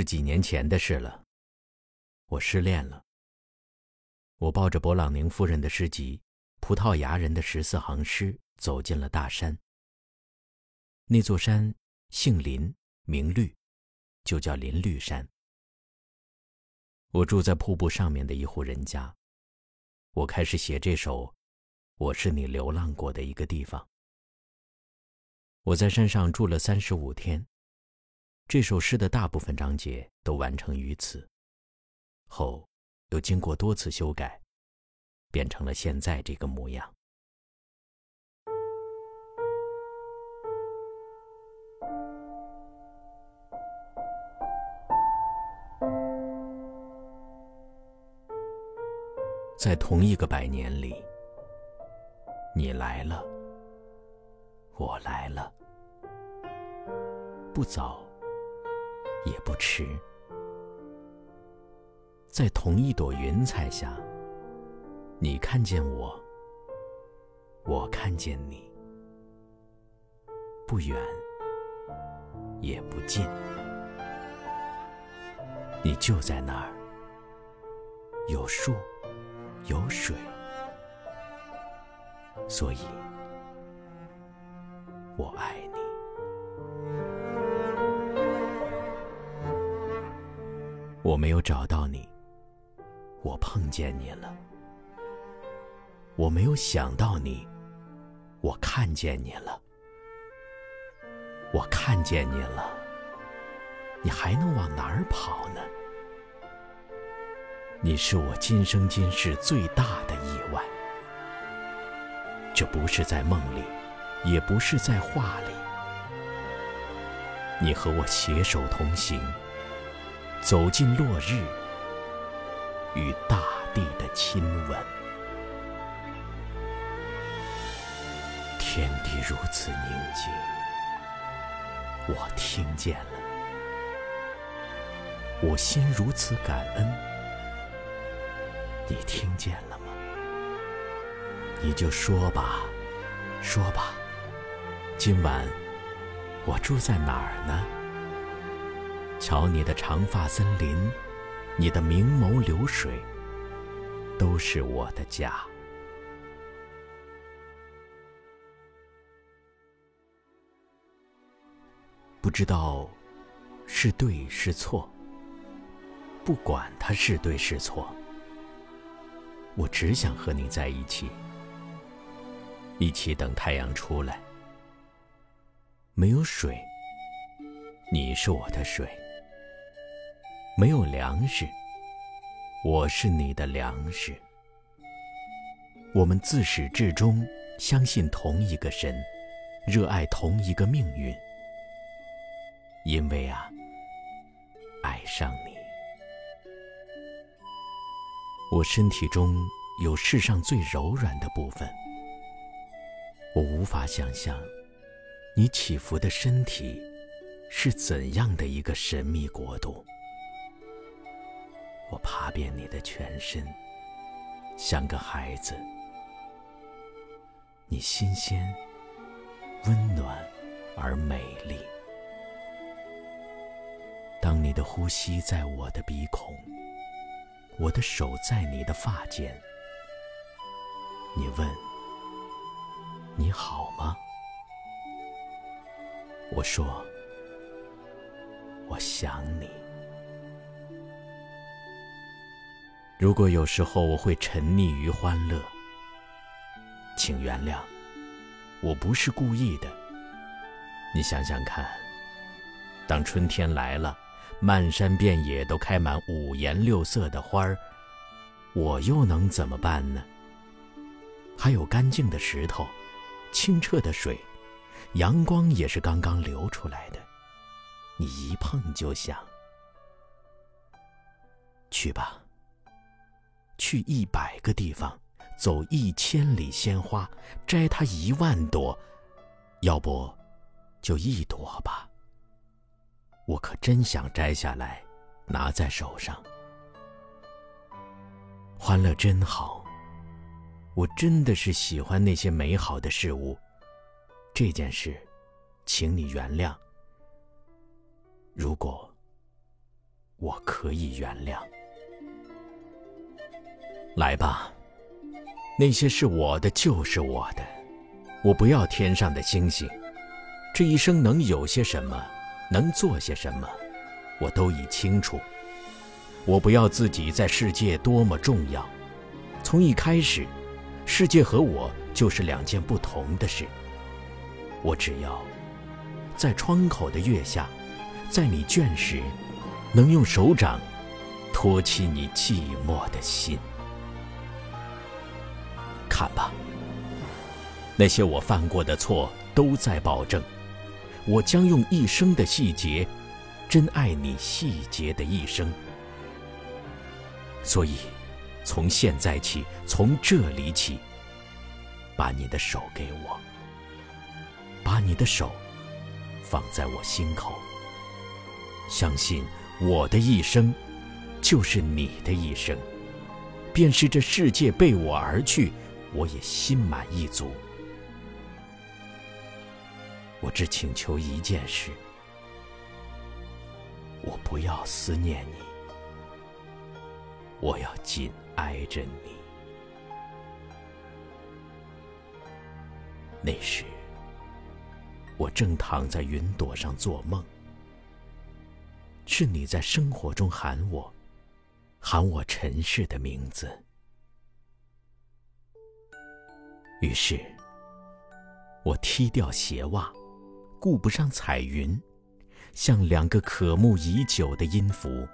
是几年前的事了。我失恋了。我抱着勃朗宁夫人的诗集《葡萄牙人的十四行诗》走进了大山。那座山姓林，名绿，就叫林绿山。我住在瀑布上面的一户人家。我开始写这首《我是你流浪过的一个地方》。我在山上住了三十五天。这首诗的大部分章节都完成于此，后又经过多次修改，变成了现在这个模样。在同一个百年里，你来了，我来了，不早。也不迟，在同一朵云彩下，你看见我，我看见你，不远也不近，你就在那儿，有树，有水，所以我爱。我没有找到你，我碰见你了。我没有想到你，我看见你了。我看见你了，你还能往哪儿跑呢？你是我今生今世最大的意外。这不是在梦里，也不是在画里。你和我携手同行。走进落日，与大地的亲吻。天地如此宁静，我听见了；我心如此感恩，你听见了吗？你就说吧，说吧，今晚我住在哪儿呢？瞧你的长发森林，你的明眸流水，都是我的家。不知道是对是错，不管它是对是错，我只想和你在一起，一起等太阳出来。没有水，你是我的水。没有粮食，我是你的粮食。我们自始至终相信同一个神，热爱同一个命运。因为啊，爱上你，我身体中有世上最柔软的部分。我无法想象，你起伏的身体是怎样的一个神秘国度。我爬遍你的全身，像个孩子。你新鲜、温暖而美丽。当你的呼吸在我的鼻孔，我的手在你的发间。你问：你好吗？我说：我想你。如果有时候我会沉溺于欢乐，请原谅，我不是故意的。你想想看，当春天来了，漫山遍野都开满五颜六色的花儿，我又能怎么办呢？还有干净的石头，清澈的水，阳光也是刚刚流出来的，你一碰就想。去吧。去一百个地方，走一千里鲜花，摘它一万朵，要不就一朵吧。我可真想摘下来，拿在手上。欢乐真好，我真的是喜欢那些美好的事物。这件事，请你原谅。如果我可以原谅。来吧，那些是我的就是我的，我不要天上的星星。这一生能有些什么，能做些什么，我都已清楚。我不要自己在世界多么重要，从一开始，世界和我就是两件不同的事。我只要在窗口的月下，在你倦时，能用手掌托起你寂寞的心。看吧，那些我犯过的错都在保证。我将用一生的细节，珍爱你细节的一生。所以，从现在起，从这里起，把你的手给我，把你的手放在我心口。相信我的一生，就是你的一生。便是这世界被我而去，我也心满意足。我只请求一件事：我不要思念你，我要紧挨着你。那时，我正躺在云朵上做梦，是你在生活中喊我，喊我尘世的名字。于是，我踢掉鞋袜。顾不上彩云，像两个渴慕已久的音符。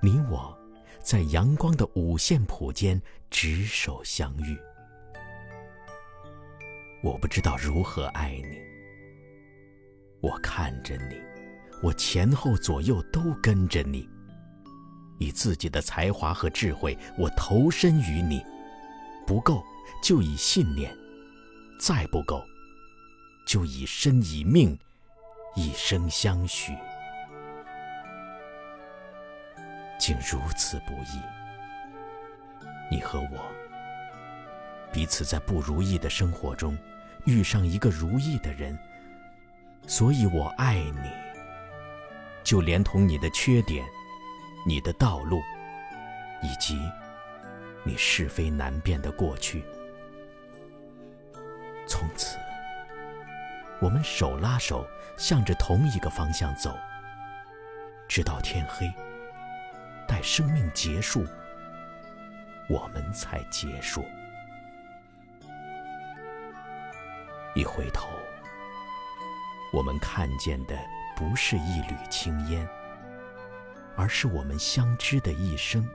你我，在阳光的五线谱间执手相遇。我不知道如何爱你。我看着你，我前后左右都跟着你。以自己的才华和智慧，我投身于你。不够，就以信念；再不够。就以身以命，一生相许，竟如此不易。你和我彼此在不如意的生活中遇上一个如意的人，所以我爱你，就连同你的缺点、你的道路，以及你是非难辨的过去，从此。我们手拉手，向着同一个方向走，直到天黑。待生命结束，我们才结束。一回头，我们看见的不是一缕青烟，而是我们相知的一生，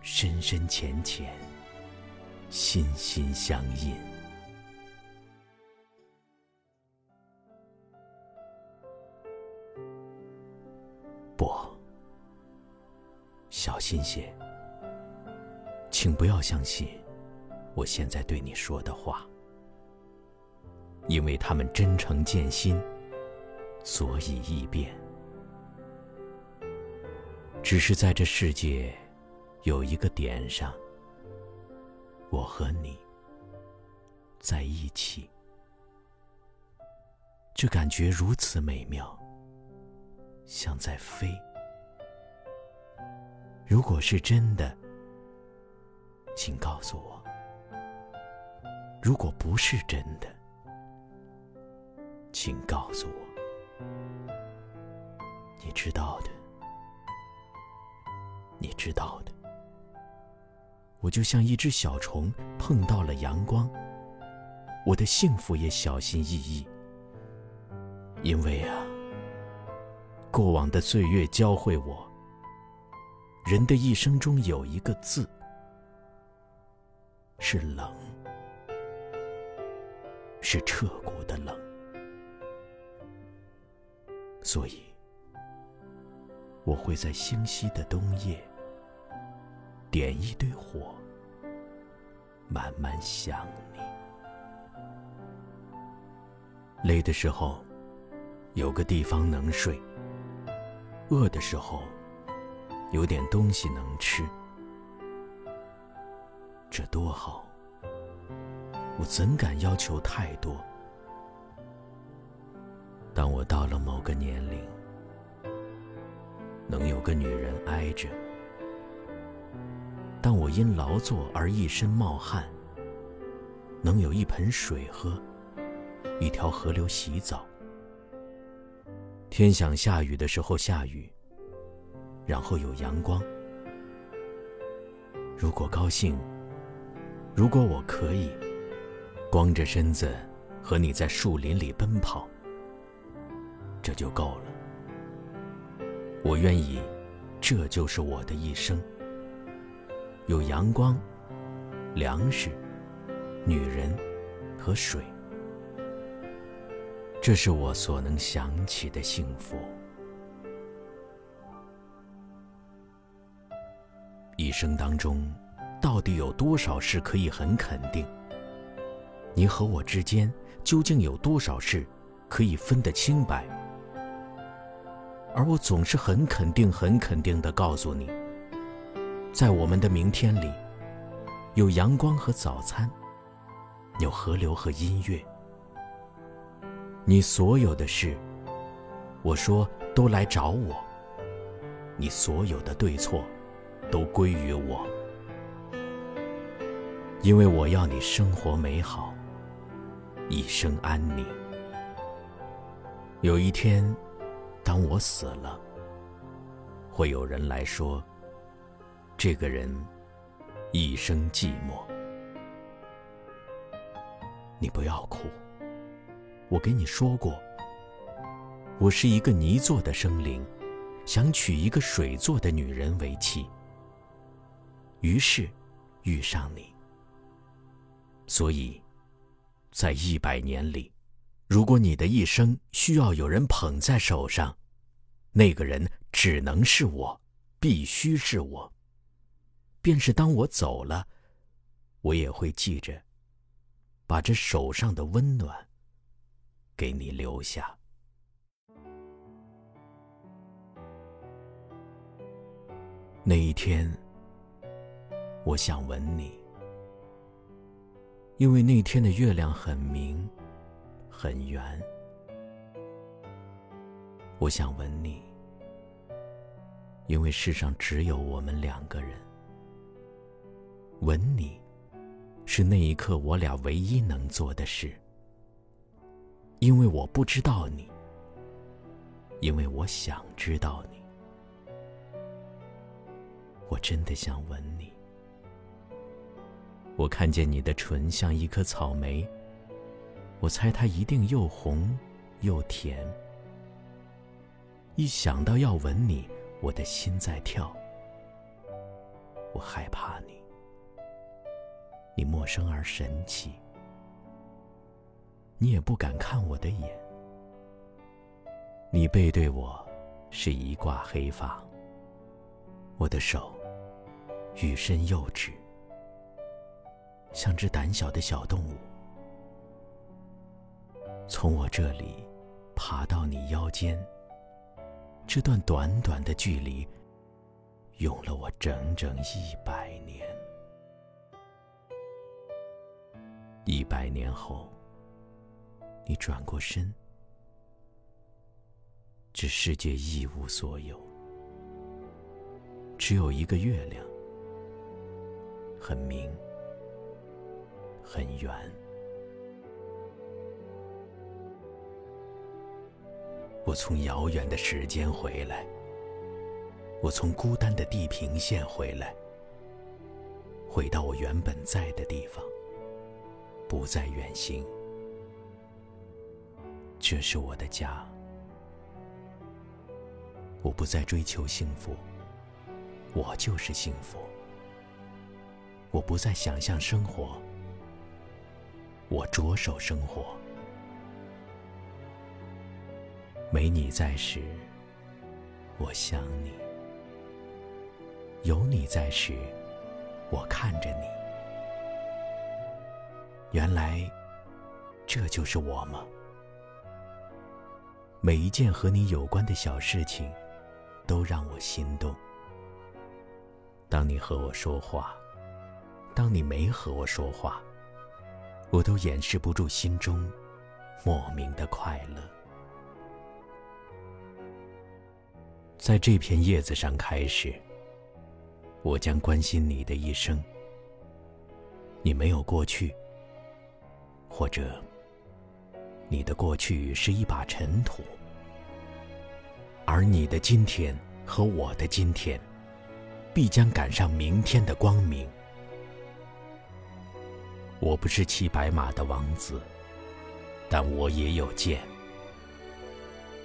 深深浅浅，心心相印。心些，请不要相信我现在对你说的话，因为他们真诚见心，所以易变。只是在这世界有一个点上，我和你在一起，这感觉如此美妙。像在飞。如果是真的，请告诉我；如果不是真的，请告诉我。你知道的，你知道的。我就像一只小虫碰到了阳光，我的幸福也小心翼翼，因为啊。过往的岁月教会我，人的一生中有一个字是冷，是彻骨的冷。所以，我会在星稀的冬夜点一堆火，慢慢想你。累的时候，有个地方能睡。饿的时候，有点东西能吃，这多好！我怎敢要求太多？当我到了某个年龄，能有个女人挨着。当我因劳作而一身冒汗，能有一盆水喝，一条河流洗澡。天想下雨的时候下雨，然后有阳光。如果高兴，如果我可以，光着身子和你在树林里奔跑，这就够了。我愿意，这就是我的一生。有阳光、粮食、女人和水，这是我所能想起的幸福。一生当中，到底有多少事可以很肯定？你和我之间究竟有多少事可以分得清白？而我总是很肯定、很肯定地告诉你，在我们的明天里，有阳光和早餐，有河流和音乐。你所有的事，我说都来找我。你所有的对错，都归于我，因为我要你生活美好，一生安宁。有一天。当我死了，会有人来说：“这个人一生寂寞。”你不要哭，我跟你说过，我是一个泥做的生灵，想娶一个水做的女人为妻。于是遇上你，所以，在一百年里。如果你的一生需要有人捧在手上，那个人只能是我，必须是我。便是当我走了，我也会记着，把这手上的温暖给你留下。那一天，我想吻你，因为那天的月亮很明。很圆，我想吻你，因为世上只有我们两个人。吻你，是那一刻我俩唯一能做的事。因为我不知道你，因为我想知道你，我真的想吻你。我看见你的唇像一颗草莓。我猜它一定又红又甜。一想到要吻你，我的心在跳。我害怕你，你陌生而神奇，你也不敢看我的眼。你背对我，是一挂黑发。我的手，欲伸又止，像只胆小的小动物。从我这里爬到你腰间，这段短短的距离，用了我整整一百年。一百年后，你转过身，这世界一无所有，只有一个月亮，很明，很远。我从遥远的时间回来，我从孤单的地平线回来，回到我原本在的地方，不再远行。这是我的家，我不再追求幸福，我就是幸福。我不再想象生活，我着手生活。没你在时，我想你；有你在时，我看着你。原来，这就是我吗？每一件和你有关的小事情，都让我心动。当你和我说话，当你没和我说话，我都掩饰不住心中莫名的快乐。在这片叶子上开始，我将关心你的一生。你没有过去，或者你的过去是一把尘土，而你的今天和我的今天，必将赶上明天的光明。我不是骑白马的王子，但我也有剑。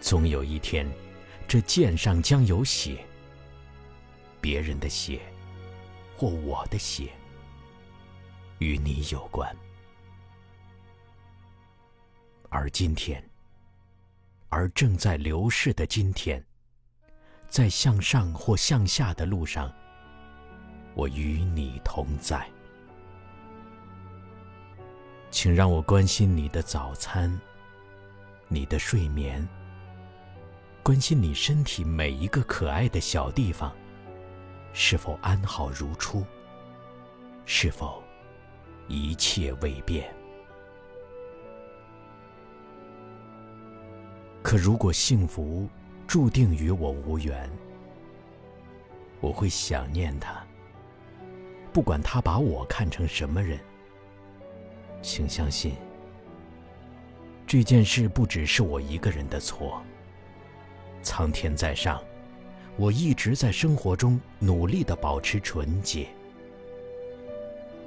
总有一天，这剑上将有血，别人的血，或我的血。与你有关，而今天，而正在流逝的今天，在向上或向下的路上，我与你同在。请让我关心你的早餐，你的睡眠，关心你身体每一个可爱的小地方，是否安好如初，是否？一切未变。可如果幸福注定与我无缘，我会想念他。不管他把我看成什么人，请相信，这件事不只是我一个人的错。苍天在上，我一直在生活中努力的保持纯洁。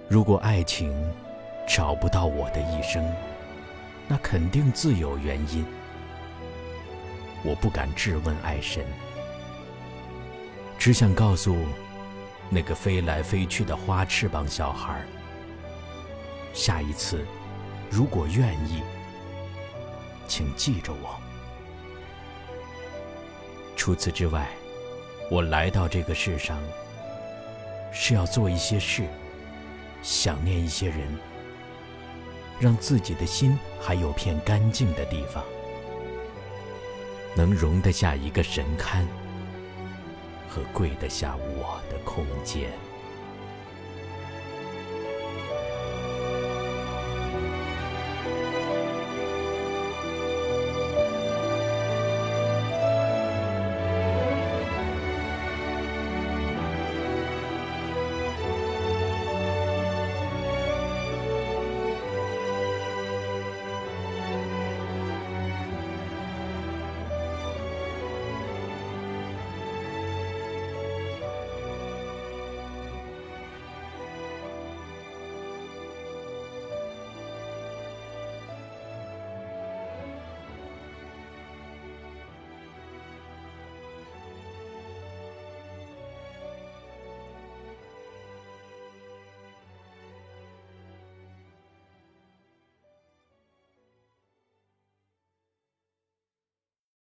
如果爱情找不到我的一生，那肯定自有原因。我不敢质问爱神，只想告诉那个飞来飞去的花翅膀小孩：下一次，如果愿意，请记着我。除此之外，我来到这个世上是要做一些事。想念一些人，让自己的心还有片干净的地方，能容得下一个神龛和跪得下我的空间。